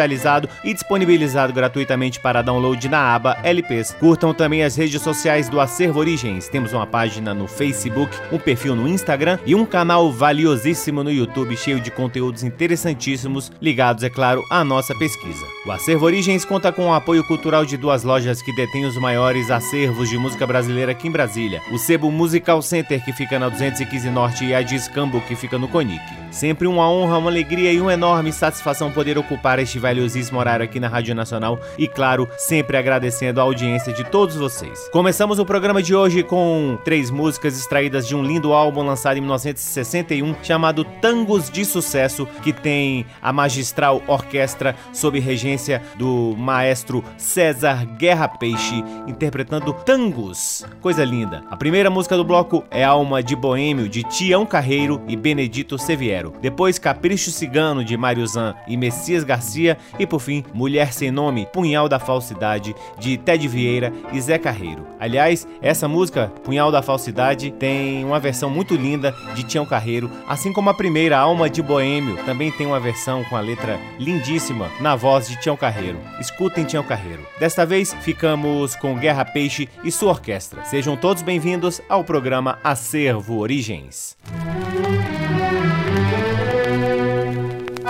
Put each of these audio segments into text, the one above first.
digitalizado e disponibilizado gratuitamente para download na aba LPs. Curtam também as redes sociais do Acervo Origens. Temos uma página no Facebook, um perfil no Instagram e um canal valiosíssimo no YouTube cheio de conteúdos interessantíssimos ligados, é claro, à nossa pesquisa. O Acervo Origens conta com o apoio cultural de duas lojas que detêm os maiores acervos de música brasileira aqui em Brasília. O Sebo Musical Center, que fica na 215 Norte, e a Discambo, que fica no Conic. Sempre uma honra, uma alegria e uma enorme satisfação poder ocupar este valiosíssimo horário aqui na Rádio Nacional e, claro, sempre agradecendo a audiência de todos vocês. Começamos o programa de hoje com três músicas extraídas de um lindo álbum lançado em 1961 chamado Tangos de Sucesso, que tem a magistral orquestra sob regência do maestro César Guerra Peixe interpretando tangos. Coisa linda. A primeira música do bloco é Alma de Boêmio de Tião Carreiro e Benedito Severo. Depois Capricho Cigano de Mário Zan e Messias Garcia e por fim, Mulher Sem Nome, Punhal da Falsidade, de Ted Vieira e Zé Carreiro. Aliás, essa música, Punhal da Falsidade, tem uma versão muito linda de Tião Carreiro, assim como a primeira, Alma de Boêmio, também tem uma versão com a letra lindíssima na voz de Tião Carreiro. Escutem Tião Carreiro. Desta vez, ficamos com Guerra Peixe e sua orquestra. Sejam todos bem-vindos ao programa Acervo Origens.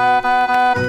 que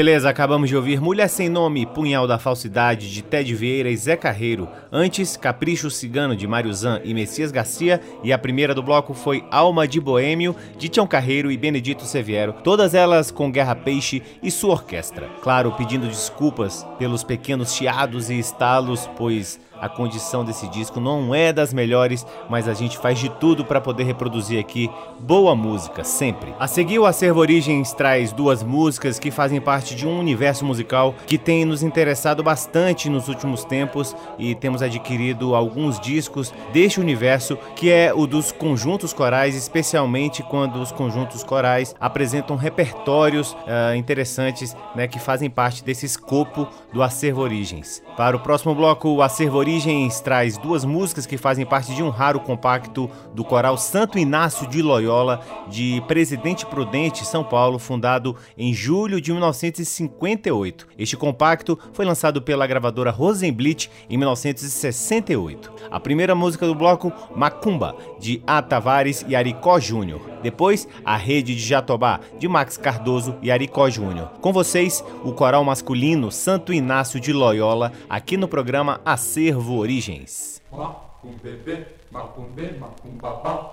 beleza, acabamos de ouvir Mulher Sem Nome, Punhal da Falsidade, de Ted Vieira e Zé Carreiro. Antes, Capricho Cigano, de Mário Zan e Messias Garcia. E a primeira do bloco foi Alma de Boêmio, de Tião Carreiro e Benedito Severo. Todas elas com Guerra Peixe e sua orquestra. Claro, pedindo desculpas pelos pequenos chiados e estalos, pois a condição desse disco não é das melhores, mas a gente faz de tudo para poder reproduzir aqui boa música, sempre. A seguir, o Acervo Origens traz duas músicas que fazem parte de um universo musical que tem nos interessado bastante nos últimos tempos e temos adquirido alguns discos deste universo, que é o dos conjuntos corais, especialmente quando os conjuntos corais apresentam repertórios uh, interessantes né, que fazem parte desse escopo do Acervo Origens. Para o próximo bloco, o Acervo Origens Origens traz duas músicas que fazem parte de um raro compacto do coral Santo Inácio de Loyola, de Presidente Prudente, São Paulo, fundado em julho de 1958. Este compacto foi lançado pela gravadora Rosenblit em 1968. A primeira música do bloco, Macumba, de A. Tavares e Aricó Júnior. Depois, A Rede de Jatobá, de Max Cardoso e Aricó Júnior. Com vocês, o coral masculino Santo Inácio de Loyola, aqui no programa Acervo Acervo Origens. Macum bebê, macum bê, macum babá.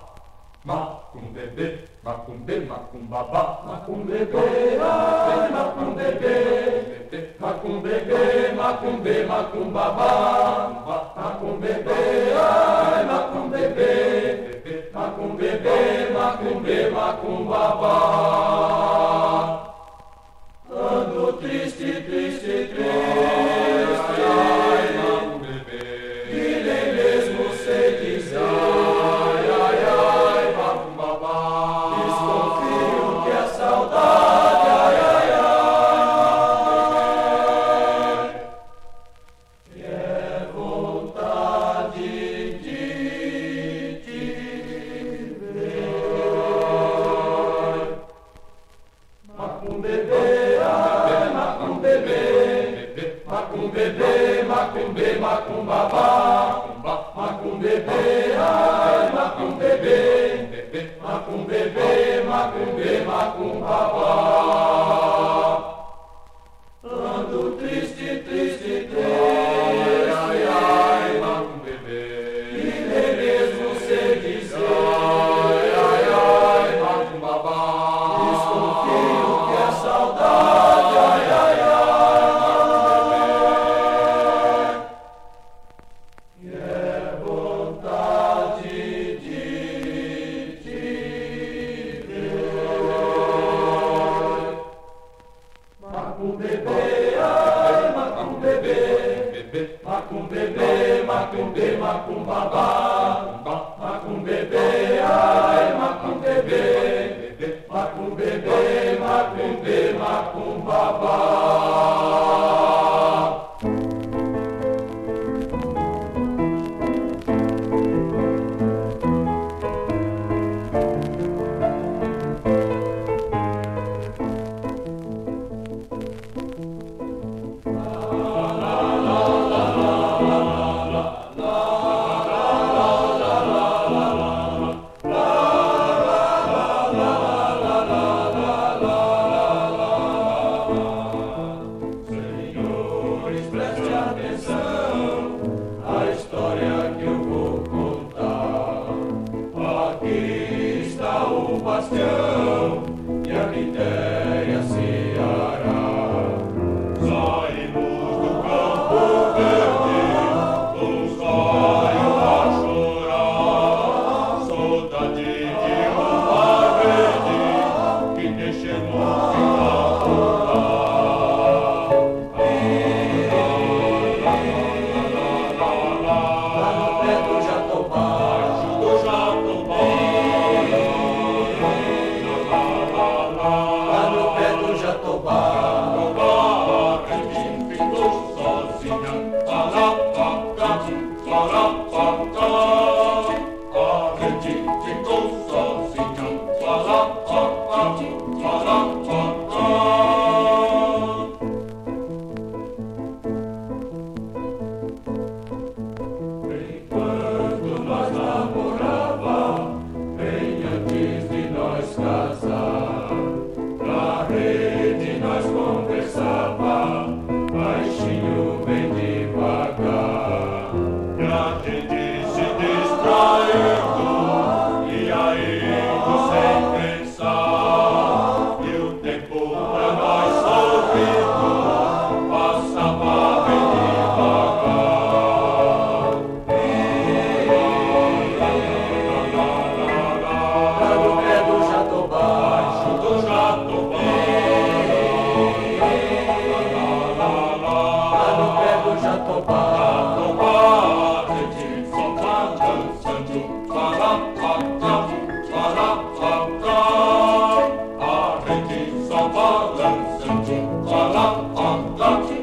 Macum bebê, macum bê, macum babá. Macum bebê, ai, macum bebê. Macum bebê, macum bê, macum babá. Macum bebê, ai, macum bebê. Macum bebê, macum bê, macum babá. Ando triste, triste, triste. Macumbebê, macumbebê, macumbebê, macumbê, macumbabá. Macumbebê, ai, macumbebê, macumbebê, macumbê, macumbabá.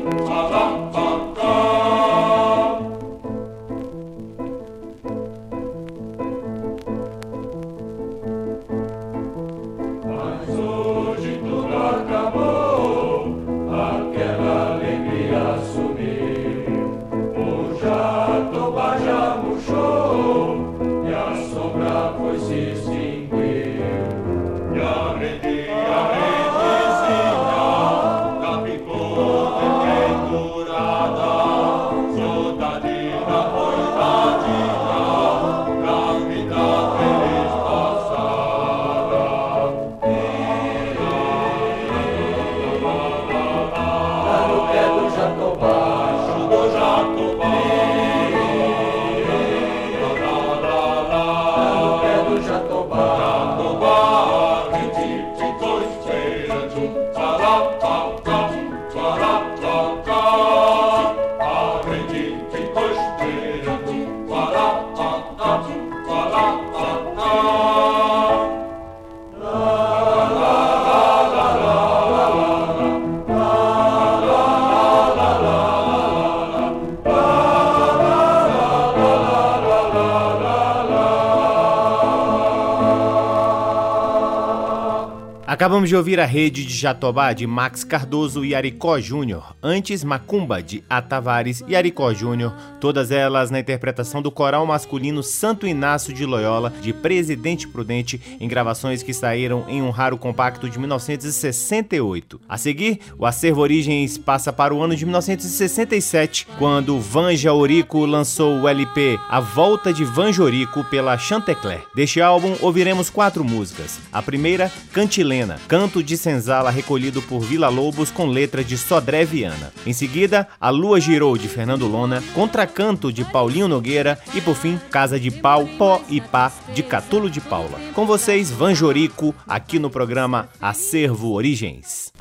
Hello. Acabamos de ouvir a rede de Jatobá de Max Cardoso e Aricó Júnior, antes Macumba de Atavares e Aricó Júnior, todas elas na interpretação do coral masculino Santo Inácio de Loyola de Presidente Prudente, em gravações que saíram em um raro compacto de 1968. A seguir, o acervo Origens passa para o ano de 1967, quando Vanja Orico lançou o LP A Volta de Vanja Orico pela Chantecler. Deste álbum ouviremos quatro músicas. A primeira, Cantilena canto de senzala recolhido por Vila Lobos com letra de Sodré Viana. Em seguida, A Lua Girou de Fernando Lona, Contracanto de Paulinho Nogueira e por fim, Casa de Pau, Pó e Pá de Catulo de Paula. Com vocês, Vanjorico, aqui no programa Acervo Origens.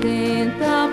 tenta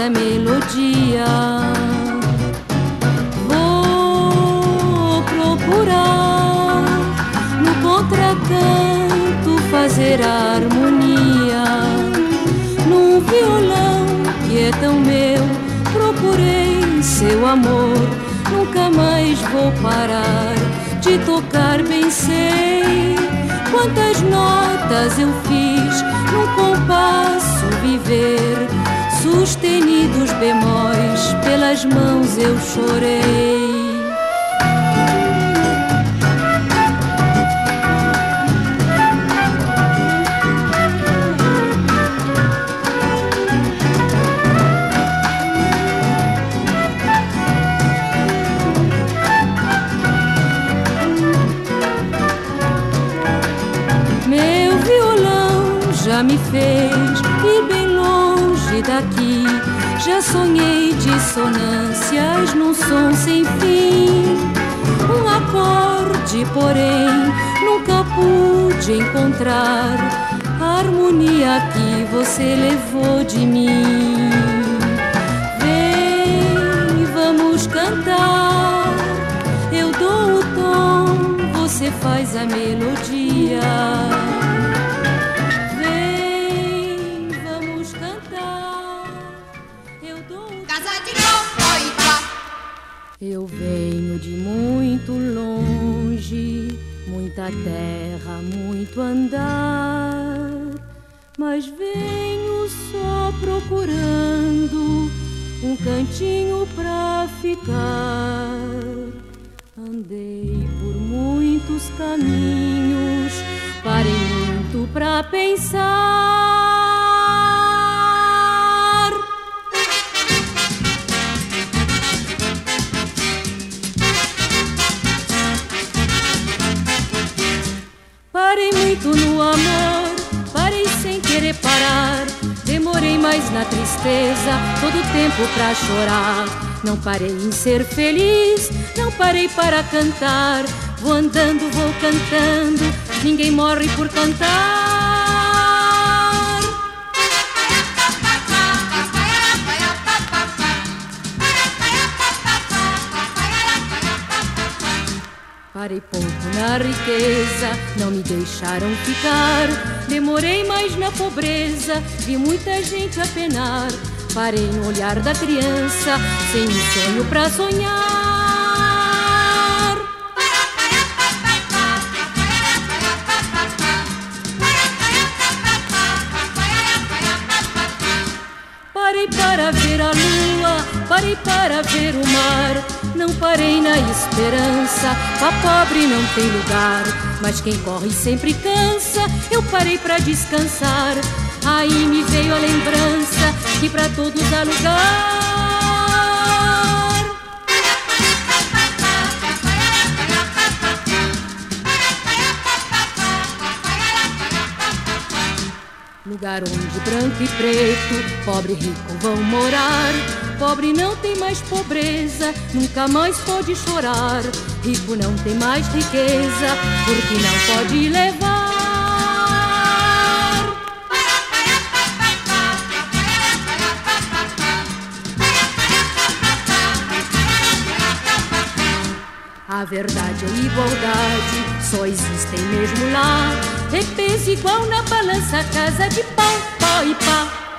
a melodia. Vou procurar no contracanto fazer a harmonia. Num violão que é tão meu, procurei seu amor. Nunca mais vou parar de tocar, bem sei quantas notas eu fiz num compasso viver sustenidos bemóis, pelas mãos eu chorei. Me fez daqui. Já sonhei dissonâncias num som sem fim. Um acorde, porém, nunca pude encontrar a harmonia que você levou de mim. Vem, vamos cantar. Eu dou o tom, você faz a melodia. Eu venho de muito longe, muita terra, muito andar, mas venho só procurando um cantinho pra ficar. Andei por muitos caminhos, parei muito pra pensar. amor, parei sem querer parar. Demorei mais na tristeza, todo tempo pra chorar. Não parei em ser feliz, não parei para cantar. Vou andando, vou cantando, ninguém morre por cantar. Parei pouco na riqueza, não me deixaram ficar. Demorei mais na pobreza, vi muita gente a penar. Parei no olhar da criança, sem um sonho pra sonhar. Parei para ver o mar. Não parei na esperança, a pobre não tem lugar. Mas quem corre sempre cansa, eu parei para descansar. Aí me veio a lembrança que para todos há lugar. Lugar onde branco e preto, pobre e rico vão morar. Pobre não tem mais pobreza, nunca mais pode chorar. Rico não tem mais riqueza, porque não pode levar. A verdade e a igualdade só existem mesmo lá. É peso igual na balança, casa de pau, pó e pá.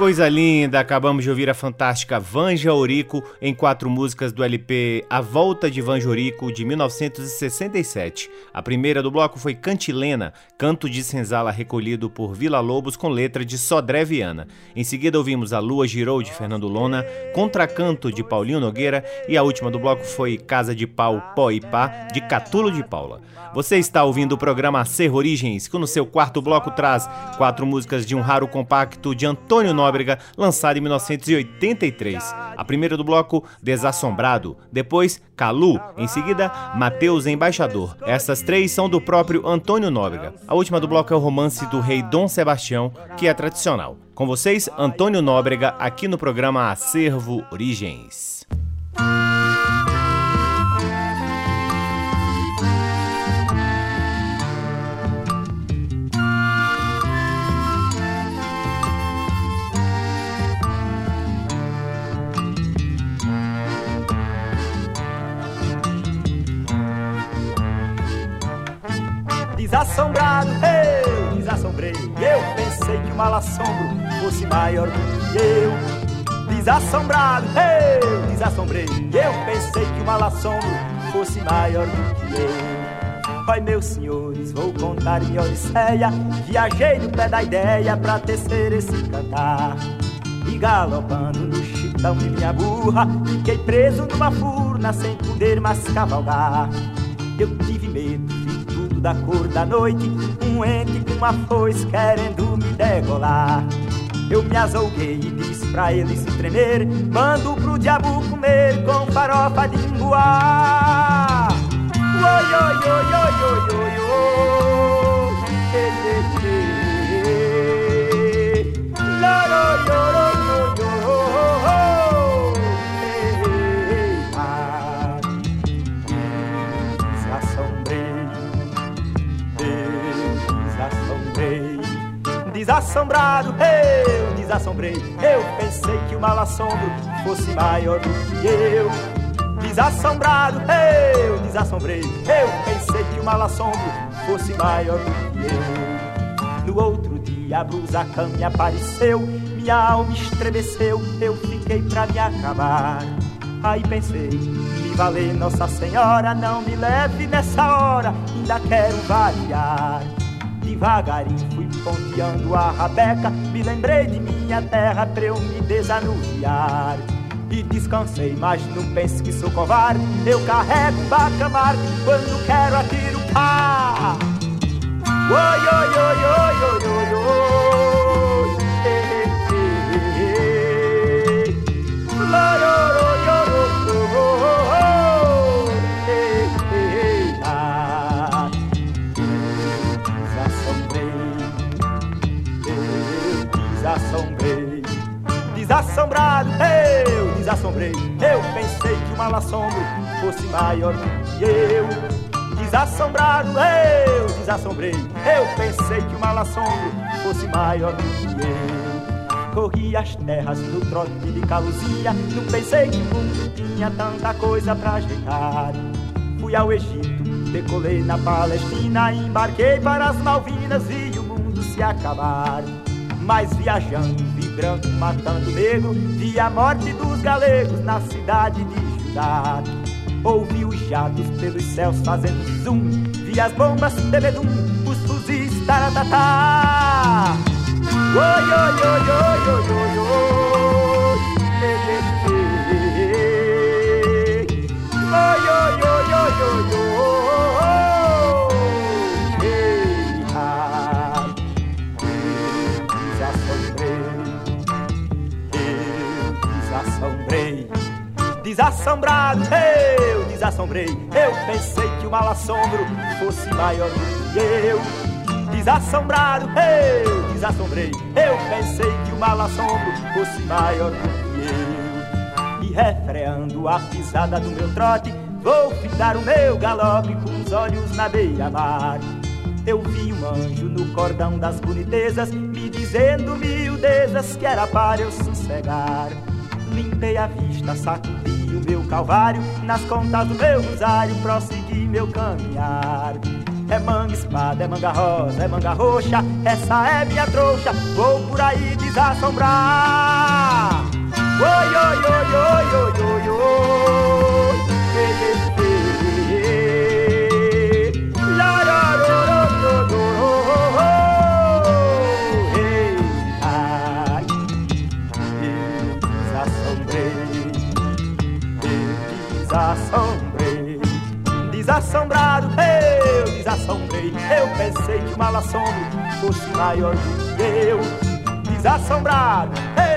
Coisa linda! Acabamos de ouvir a fantástica Vanja Orico em quatro músicas do LP A Volta de Vanja Orico de 1967. A primeira do bloco foi Cantilena, canto de senzala recolhido por Vila Lobos com letra de Sodré Viana. Em seguida ouvimos A Lua Girou de Fernando Lona, Contracanto de Paulinho Nogueira e a última do bloco foi Casa de Pau Pó e Pá de Catulo de Paula. Você está ouvindo o programa Ser Origens, que no seu quarto bloco traz quatro músicas de um raro compacto de Antônio Nóbrega, lançado em 1983. A primeira do bloco, Desassombrado, depois Calu, em seguida Mateus Embaixador. Essas três são do próprio Antônio Nóbrega. A última do bloco é o romance do rei Dom Sebastião, que é tradicional. Com vocês, Antônio Nóbrega, aqui no programa Acervo Origens. Desassombrado, eu desassombrei. Eu pensei que o mal assombro fosse maior do que eu. Desassombrado, eu desassombrei. Eu pensei que o mal assombro fosse maior do que eu. Pai, meus senhores, vou contar minha odisseia. Viajei no pé da ideia pra tecer esse cantar. E galopando no chitão de minha burra, fiquei preso numa furna sem poder mais cavalgar. Eu tive medo da cor da noite, um ente com uma foice querendo me degolar. Eu me azouguei e disse pra ele se tremer, mando pro diabo comer com farofa de imbuá. Oi, oi, oi, oi, oi, oi, oi, desassombrado, eu desassombrei. Eu pensei que o mal assombro fosse maior do que eu. Desassombrado, eu desassombrei. Eu pensei que o mal assombro fosse maior do que eu. No outro dia a blusa me apareceu, minha alma estremeceu, eu fiquei pra me acabar. Aí pensei, me valer Nossa Senhora, não me leve nessa hora, ainda quero variar. Devagarinho fui ponteando a rabeca, me lembrei de minha terra pra eu me desanuviar. E descansei, mas não pense que sou covarde, eu carrego bacamar quando quero atiro pá. Oi, oi, oi, oi, oi, oi, oi. Desassombrado, eu desassombrei. Eu pensei que o mal assombro fosse maior que eu. Desassombrado, eu desassombrei. Eu pensei que o mal assombro fosse maior que eu. Corri as terras no trote de caluzia. Não pensei que o mundo tinha tanta coisa pra ajeitar. Fui ao Egito, decolei na Palestina, embarquei para as Malvinas, vi o mundo se acabar. Mas viajando, vi branco matando negro, vi a morte dos galegos na cidade de Judá. Ouvi os jatos pelos céus fazendo zoom, vi as bombas bebedum, os fuzis taratatá. Oi, oi, oi, oi, oi, oi, oi. Desassombrado, eu desassombrei. Eu pensei que o mal assombro fosse maior do que eu. Desassombrado, eu desassombrei. Eu pensei que o mal assombro fosse maior do que eu. E refreando a pisada do meu trote, vou fitar o meu galope com os olhos na beira-mar. Eu vi um anjo no cordão das bonitezas, me dizendo miudezas que era para eu sossegar. Limpei a vista, sacudi meu calvário, nas contas do meu rosário, prossegui meu caminhar. É manga espada, é manga rosa, é manga roxa, essa é minha trouxa, vou por aí desassombrar. Oi, oi, oi, oi, oi, oi, oi, desassombrado, eu desassombrei. Eu pensei que o mal assombro fosse maior do que eu. Desassombrado,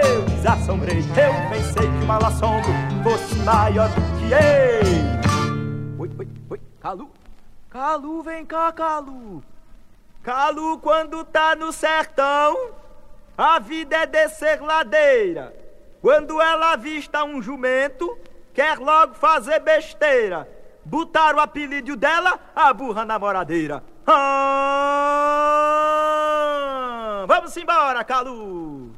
eu desassombrei. Eu pensei que o mal assombro fosse maior do que eu. Oi, oi, oi, Calu, Calu, vem cá, Calu. Calu, quando tá no sertão, a vida é descer ladeira. Quando ela avista um jumento, quer logo fazer besteira. Botar o apelido dela, a burra namoradeira. Ah, vamos embora! Calu,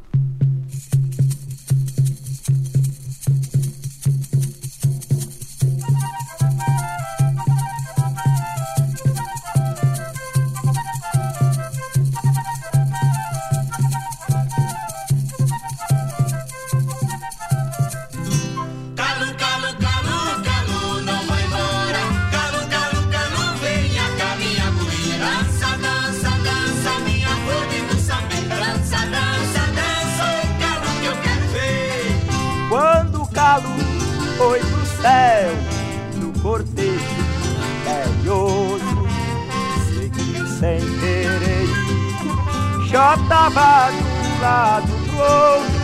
foi pro céu, no cortejo misterioso, seguiu sem querer. Jó tava do lado do outro,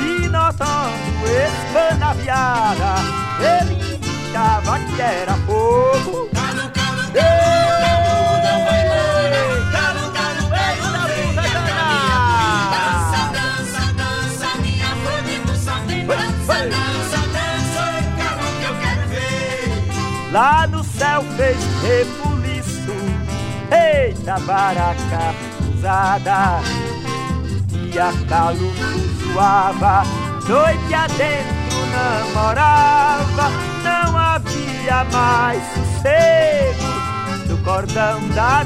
e notando espanaviada, ele achava que era fogo. Calu, calu, calu, Lá no céu fez rebuliço, eita baraca usada, e a Calu suava, noite adentro namorava, não havia mais sossego no cordão da.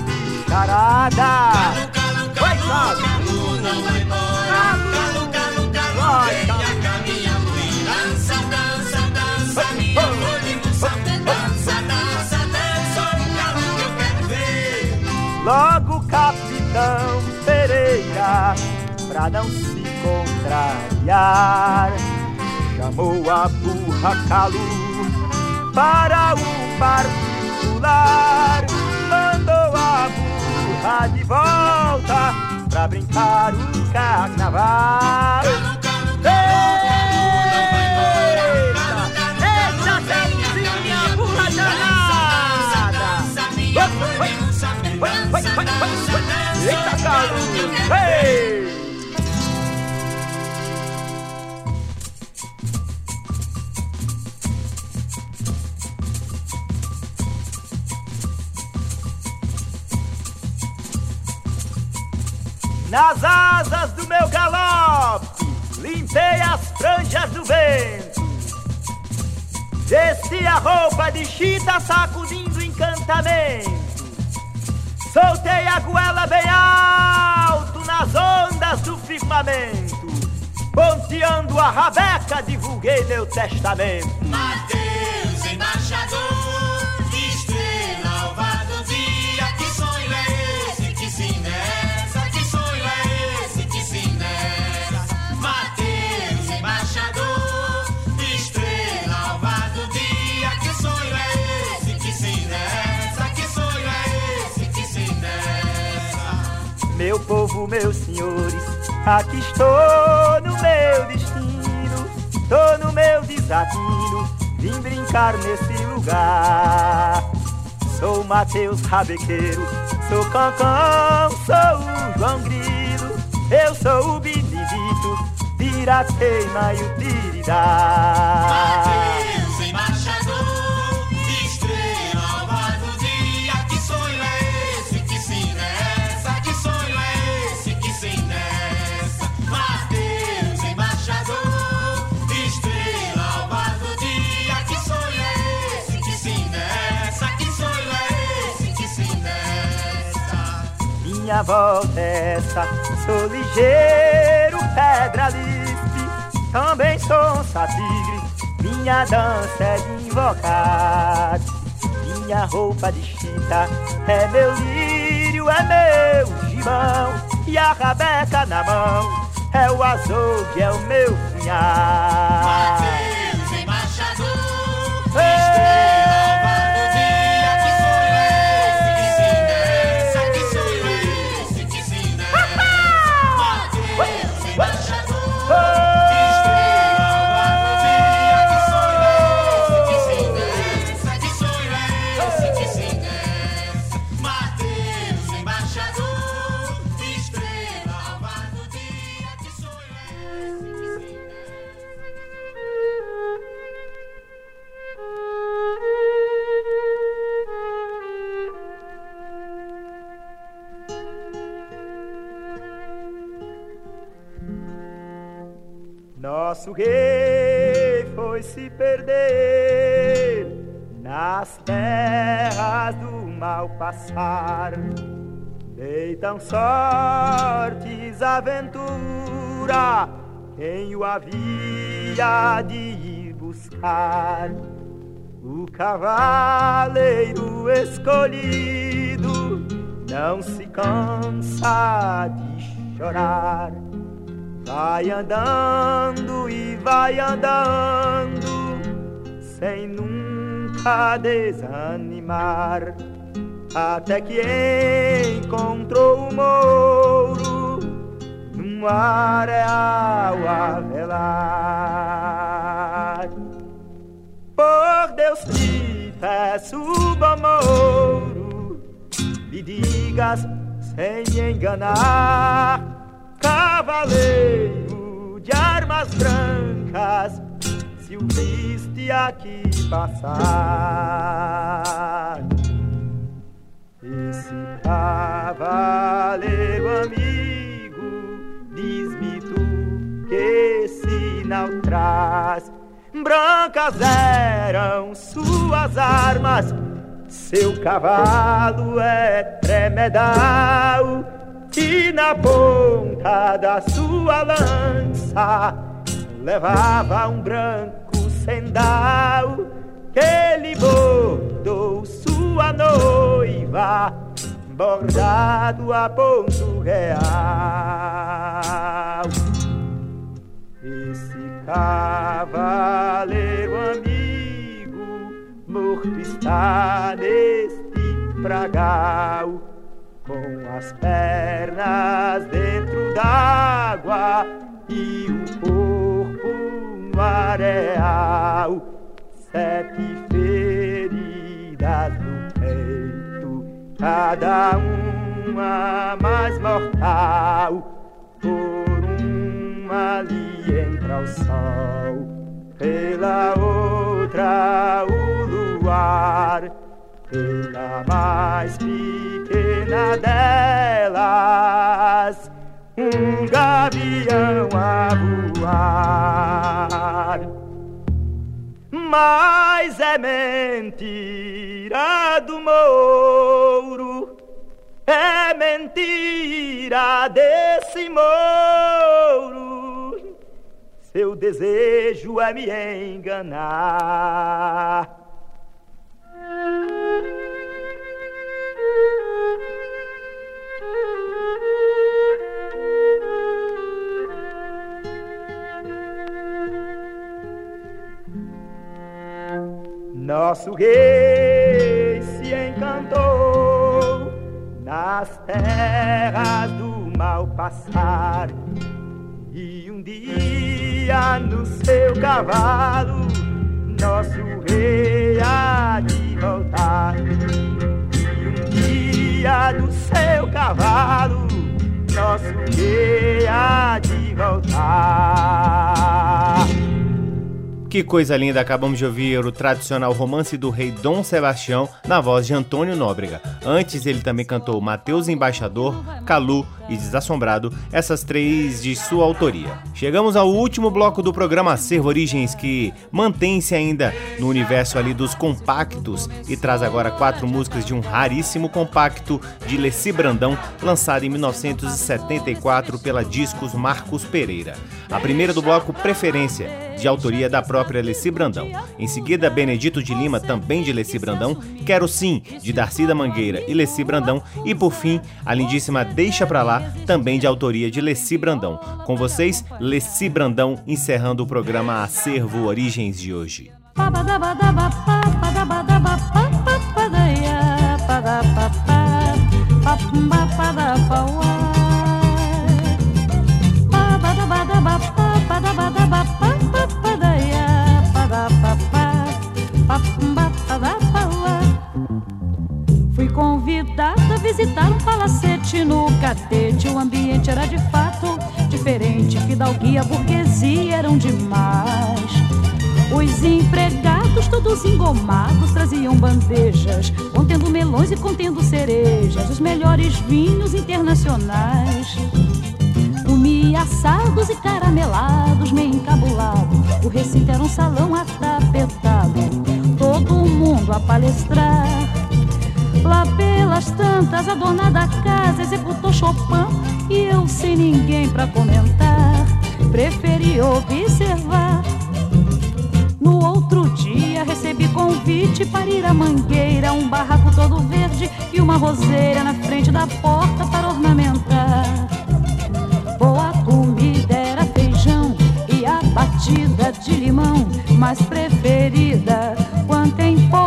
Vai, Calu! Calu, não vai embora. Calu, calu, calu, Vai, Logo capitão Pereira, pra não se contrariar, chamou a burra Calu para o particular. Mandou a burra de volta pra brincar o carnaval. Nas asas do meu galope, limpei as franjas do vento. Vesti a roupa de chita sacudindo encantamento. Soltei a goela bem alto nas ondas do firmamento. Ponteando a rabeca, divulguei meu testamento. Povo, meus senhores, aqui estou no meu destino, tô no meu desatino, vim brincar nesse lugar. Sou Mateus Rabequeiro, sou Cancão, sou o João Grilo, eu sou o Benedito, Piratema e o Minha volta é essa, sou ligeiro, pedra lispe, também sou um satigre, minha dança é de invocar. Minha roupa de chita é meu lírio, é meu gibão, e a rabeca na mão é o açougue, é o meu punhal. Mateus, embaixador, estrela Nosso rei foi se perder nas terras do mal passar. Deitam sortes aventura quem o havia de ir buscar. O cavaleiro escolhido não se cansa de chorar. Vai andando e vai andando, sem nunca desanimar, até que encontrou o mouro num areal a velar. Por Deus te peço, bom mouro, me digas sem me enganar cavaleiro de armas brancas, se o viste aqui passar. Esse cavaleiro amigo, diz-me tu que sinal traz. Brancas eram suas armas, seu cavalo é tremedal e na ponta da sua lança levava um branco sendal que lhe bordou sua noiva bordado a ponto real. Esse cavaleiro amigo morto está neste pragal com as pernas dentro d'água e o corpo no areal, sete feridas no peito, cada uma mais mortal, por uma ali entra o sol, pela outra o luar pela mais pequena delas, um gavião a voar. Mas é mentira do mouro, é mentira desse mouro. Seu desejo é me enganar. Nosso rei se encantou nas terras do mal passar. E um dia no seu cavalo, nosso rei há de voltar. E um dia no seu cavalo, nosso rei há de voltar. Que coisa linda, acabamos de ouvir o tradicional romance do rei Dom Sebastião na voz de Antônio Nóbrega. Antes ele também cantou Mateus Embaixador, Calu e Desassombrado, essas três de sua autoria. Chegamos ao último bloco do programa Acervo Origens, que mantém-se ainda no universo ali dos compactos e traz agora quatro músicas de um raríssimo compacto de Leci Brandão, lançado em 1974 pela Discos Marcos Pereira. A primeira do bloco Preferência, de autoria da própria Leci Brandão. Em seguida, Benedito de Lima, também de Leci Brandão, Quero Sim, de Darcy da Mangueira e Leci Brandão, e por fim, a lindíssima Deixa Pra Lá, também de autoria de Leci Brandão. Com vocês, Leci Brandão, encerrando o programa Acervo Origens de hoje. Fui convidada a visitar um palacete no catete. O ambiente era de fato diferente. Fidalguia, burguesia eram demais. Os empregados, todos engomados, traziam bandejas, contendo melões e contendo cerejas, os melhores vinhos internacionais. Comi assados e caramelados, meio encabulado. O recinto era um salão atapetado, todo mundo a palestrar. Lá pelas tantas, a dona da casa executou Chopin e eu sem ninguém pra comentar. Preferi observar. No outro dia recebi convite para ir à mangueira, um barraco todo verde e uma roseira na frente da porta para ornamentar. Boa comida era feijão e a batida de limão, mas preferida quanta empolgação.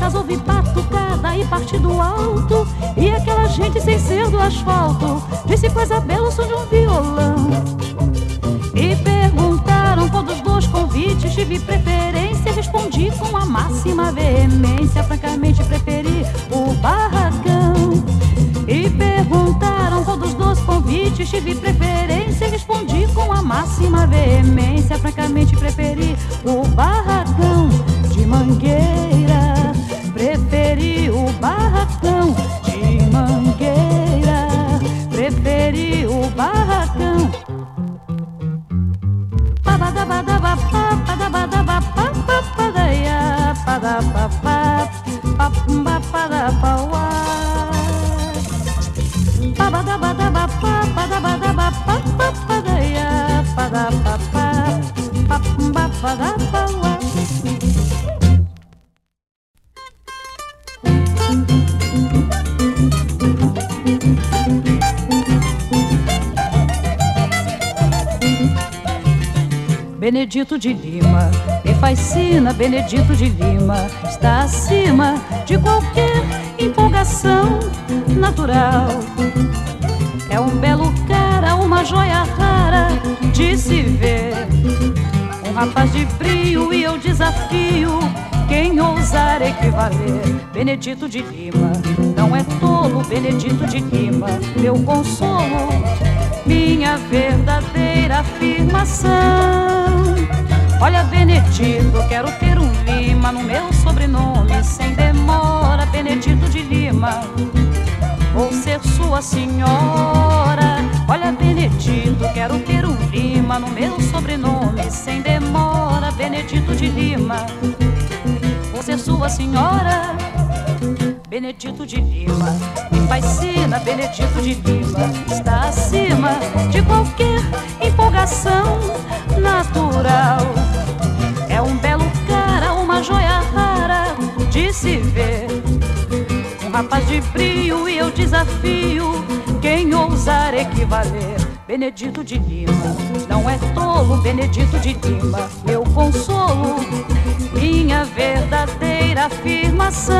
Tantas houve batucada e partido alto E aquela gente sem ser do asfalto Disse coisa bela o som de um violão. E perguntaram qual dos dois convites tive preferência Respondi com a máxima veemência Francamente preferi o barracão. E perguntaram qual dos dois convites tive preferência Respondi com a máxima veemência Francamente Benedito de Lima, me fascina Benedito de Lima, está acima de qualquer empolgação natural. É um belo cara, uma joia rara de se ver. Um rapaz de brio e eu desafio quem ousar equivaler. Benedito de Lima, não é tolo, Benedito de Lima, meu consolo, minha verdadeira afirmação. Olha, Benedito, quero ter um Lima no meu sobrenome, sem demora, Benedito de Lima. vou ser sua senhora. Olha, Benedito, quero ter um rima no meu sobrenome, sem demora, Benedito de Lima. Vou ser sua senhora. Benedito de Lima, me fascina, Benedito de Lima, está acima de qualquer empolgação natural. É um belo cara, uma joia rara de se ver. Um rapaz de brio e eu desafio quem ousar equivaler. Benedito de Lima, não é tolo, Benedito de Lima, meu consolo, minha verdadeira afirmação.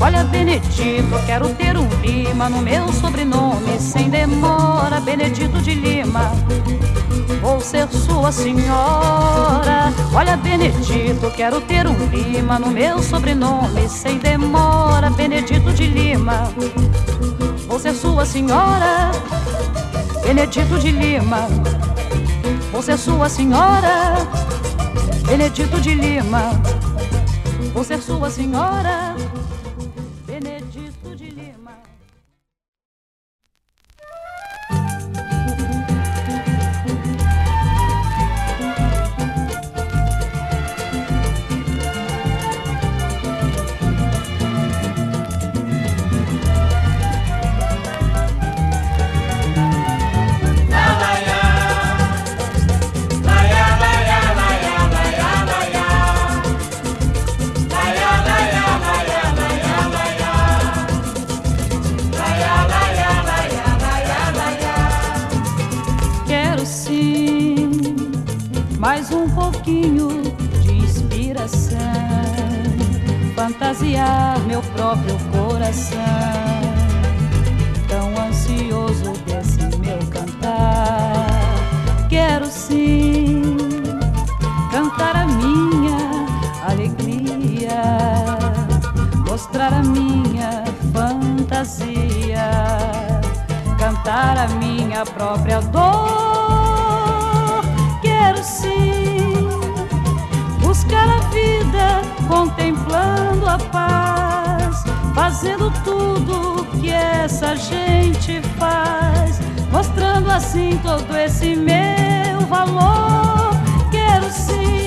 Olha, Benedito, quero ter um Lima no meu sobrenome, sem demora, Benedito de Lima. Vou ser sua senhora. Olha, Benedito, quero ter um Lima no meu sobrenome, sem demora, Benedito de Lima. Vou ser sua senhora. Benedito de Lima. Vou ser sua senhora, Benedito de Lima. Vou ser sua senhora, mostrar a minha fantasia cantar a minha própria dor. Quero sim buscar a vida, contemplando a paz, fazendo tudo que essa gente faz, mostrando assim todo esse meu valor. Quero sim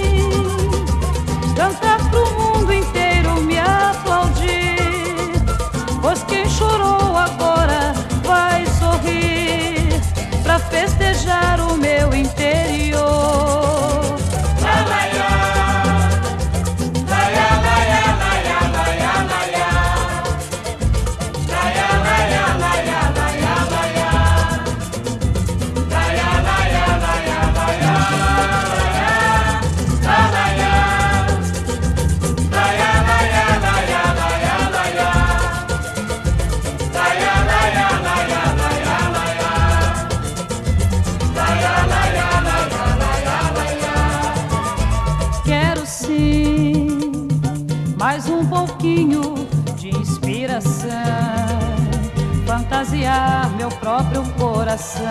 coração,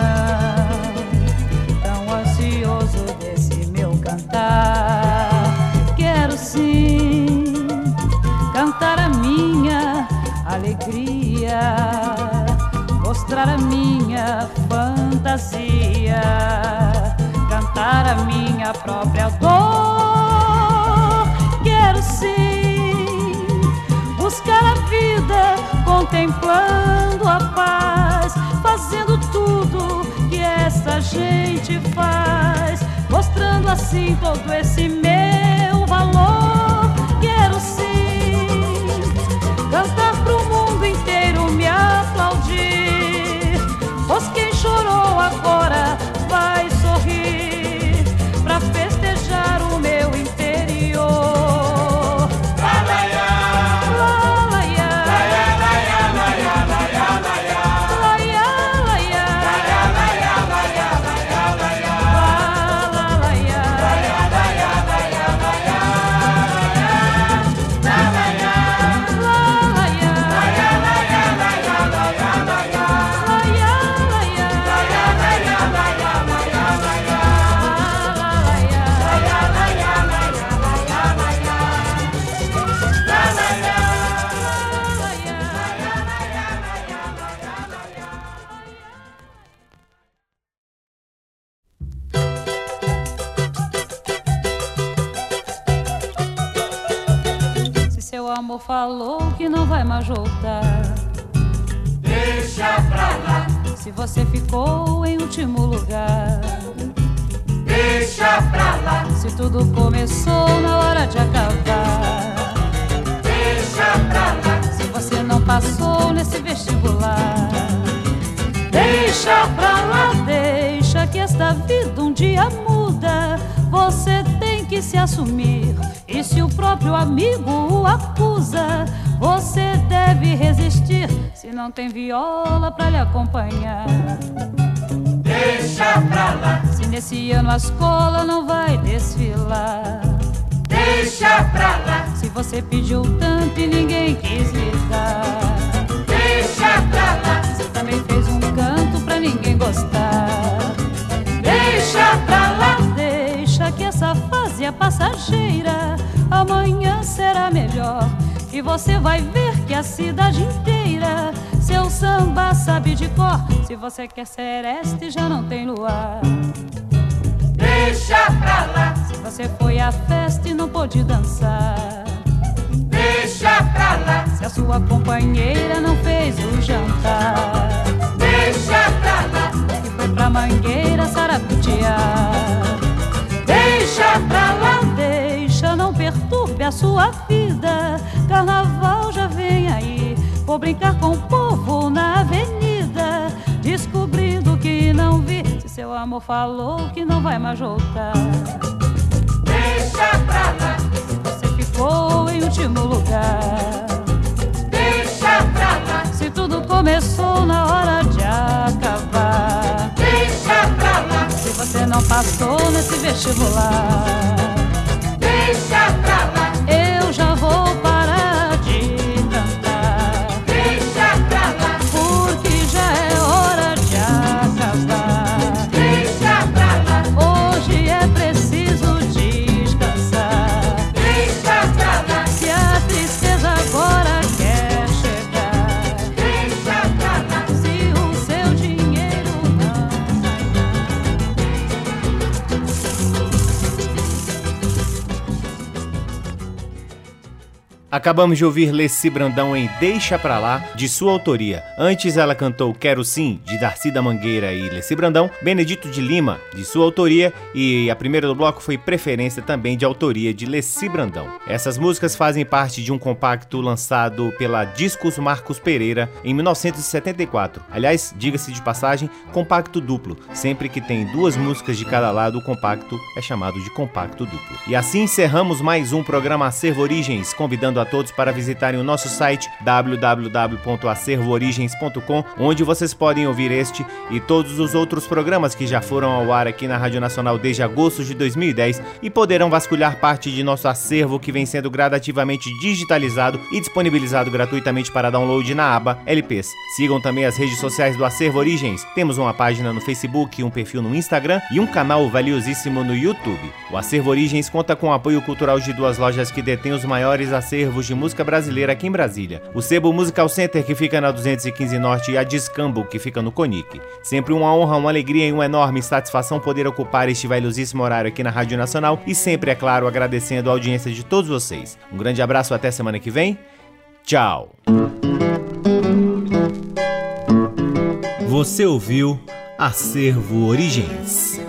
tão ansioso desse meu cantar. Quero sim cantar a minha alegria, mostrar a minha fantasia, cantar a minha própria dor. Quero sim buscar a vida, contemplando a paz, gente faz, mostrando assim todo esse meu assumir. E se o próprio amigo o acusa, você deve resistir. Se não tem viola pra lhe acompanhar. deixa pra lá, Se nesse ano a escola não vai desfilar. deixa pra lá, Se você pediu tanto e ninguém quis lhe dar. deixa pra lá, Você também fez um canto pra ninguém gostar. Deixa pra lá, essa fase é passageira. Amanhã será melhor. E você vai ver que a cidade inteira seu samba sabe de cor. Se você quer ser este, já não tem luar. deixa pra lá, Se você foi à festa e não pôde dançar. deixa pra lá, Se a sua companheira não fez o jantar. deixa pra lá, que foi pra mangueira saraputear. Deixa pra lá, deixa, não perturbe a sua vida. Carnaval já vem aí, vou brincar com o povo na avenida. Descobrindo que não vi, se seu amor falou que não vai mais voltar. deixa pra lá, Você ficou em último lugar. deixa pra lá, Se tudo começou na hora de acabar. Você não passou nesse vestibular, Acabamos de ouvir Leci Brandão em Deixa Pra Lá, de sua autoria. Antes ela cantou Quero Sim, de Darcy da Mangueira e Leci Brandão, Benedito de Lima, de sua autoria, e a primeira do bloco foi Preferência, também de autoria de Leci Brandão. Essas músicas fazem parte de um compacto lançado pela Discos Marcos Pereira em 1974. Aliás, diga-se de passagem, compacto duplo. Sempre que tem duas músicas de cada lado, o compacto é chamado de compacto duplo. E assim encerramos mais um programa Acervo Origens, convidando a todos para visitarem o nosso site www.acervoorigens.com, onde vocês podem ouvir este e todos os outros programas que já foram ao ar aqui na Rádio Nacional desde agosto de 2010 e poderão vasculhar parte de nosso acervo que vem sendo gradativamente digitalizado e disponibilizado gratuitamente para download na aba LPs. Sigam também as redes sociais do Acervo Origens. Temos uma página no Facebook, um perfil no Instagram e um canal valiosíssimo no YouTube. O Acervo Origens conta com o apoio cultural de duas lojas que detêm os maiores acervos de música brasileira aqui em Brasília. O Sebo Musical Center, que fica na 215 Norte, e a Discambo, que fica no Conic. Sempre uma honra, uma alegria e uma enorme satisfação poder ocupar este valiosíssimo horário aqui na Rádio Nacional e sempre, é claro, agradecendo a audiência de todos vocês. Um grande abraço, até semana que vem. Tchau! Você ouviu Acervo Origens.